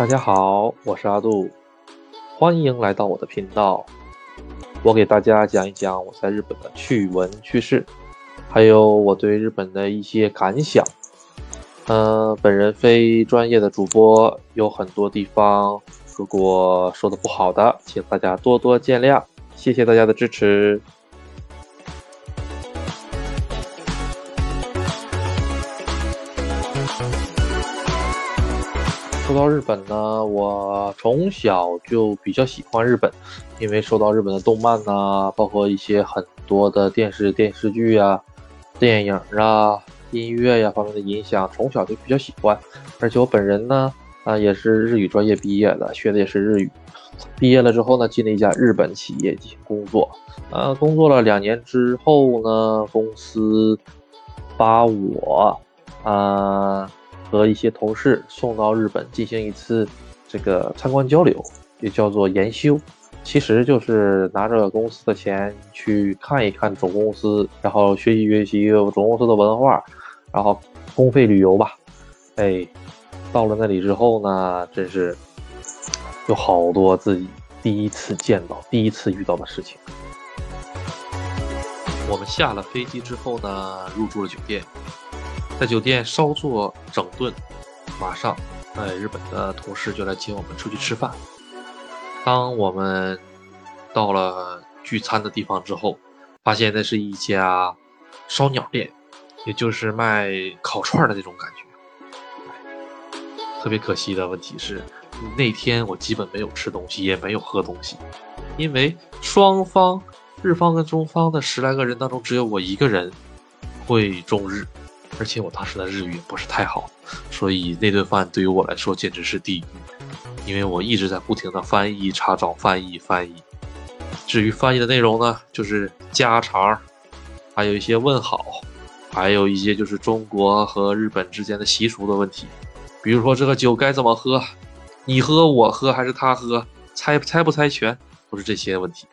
大家好，我是阿杜，欢迎来到我的频道。我给大家讲一讲我在日本的趣闻趣事，还有我对日本的一些感想。呃，本人非专业的主播，有很多地方如果说的不好的，请大家多多见谅。谢谢大家的支持。说到日本呢，我从小就比较喜欢日本，因为受到日本的动漫呐，包括一些很多的电视电视剧啊、电影啊、音乐呀方面的影响，从小就比较喜欢。而且我本人呢，啊也是日语专业毕业的，学的也是日语。毕业了之后呢，进了一家日本企业进行工作，呃，工作了两年之后呢，公司把我，啊。和一些同事送到日本进行一次这个参观交流，也叫做研修，其实就是拿着公司的钱去看一看总公司，然后学习学习总公司的文化，然后公费旅游吧。哎，到了那里之后呢，真是有好多自己第一次见到、第一次遇到的事情。我们下了飞机之后呢，入住了酒店。在酒店稍作整顿，马上，哎，日本的同事就来请我们出去吃饭。当我们到了聚餐的地方之后，发现那是一家烧鸟店，也就是卖烤串的那种感觉。特别可惜的问题是，那天我基本没有吃东西，也没有喝东西，因为双方日方跟中方的十来个人当中，只有我一个人会中日。而且我当时的日语也不是太好，所以那顿饭对于我来说简直是地狱，因为我一直在不停的翻译、查找、翻译、翻译。至于翻译的内容呢，就是家常，还有一些问好，还有一些就是中国和日本之间的习俗的问题，比如说这个酒该怎么喝，你喝我喝还是他喝，猜猜不猜拳，都是这些问题。